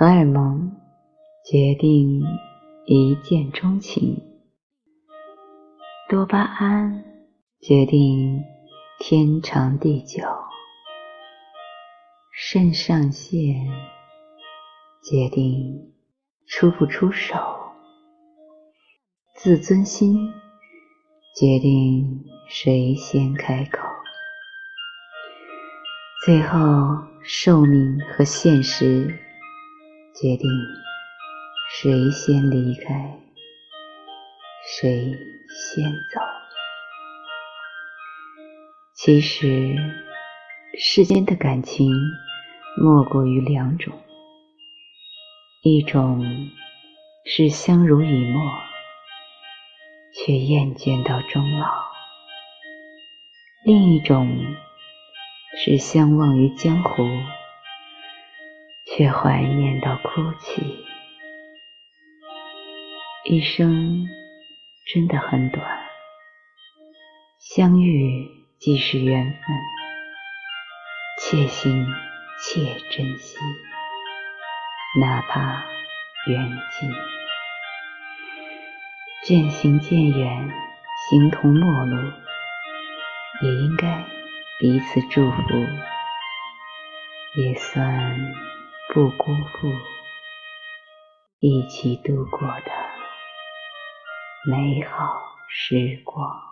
荷尔蒙决定一见钟情，多巴胺决定天长地久，肾上腺决定出不出手，自尊心决定谁先开口，最后寿命和现实。决定谁先离开，谁先走。其实世间的感情莫过于两种：一种是相濡以沫，却厌倦到终老；另一种是相忘于江湖。却怀念到哭泣。一生真的很短，相遇即是缘分，且行且珍惜，哪怕远近，渐行渐远，形同陌路，也应该彼此祝福，也算。不辜负一起度过的美好时光。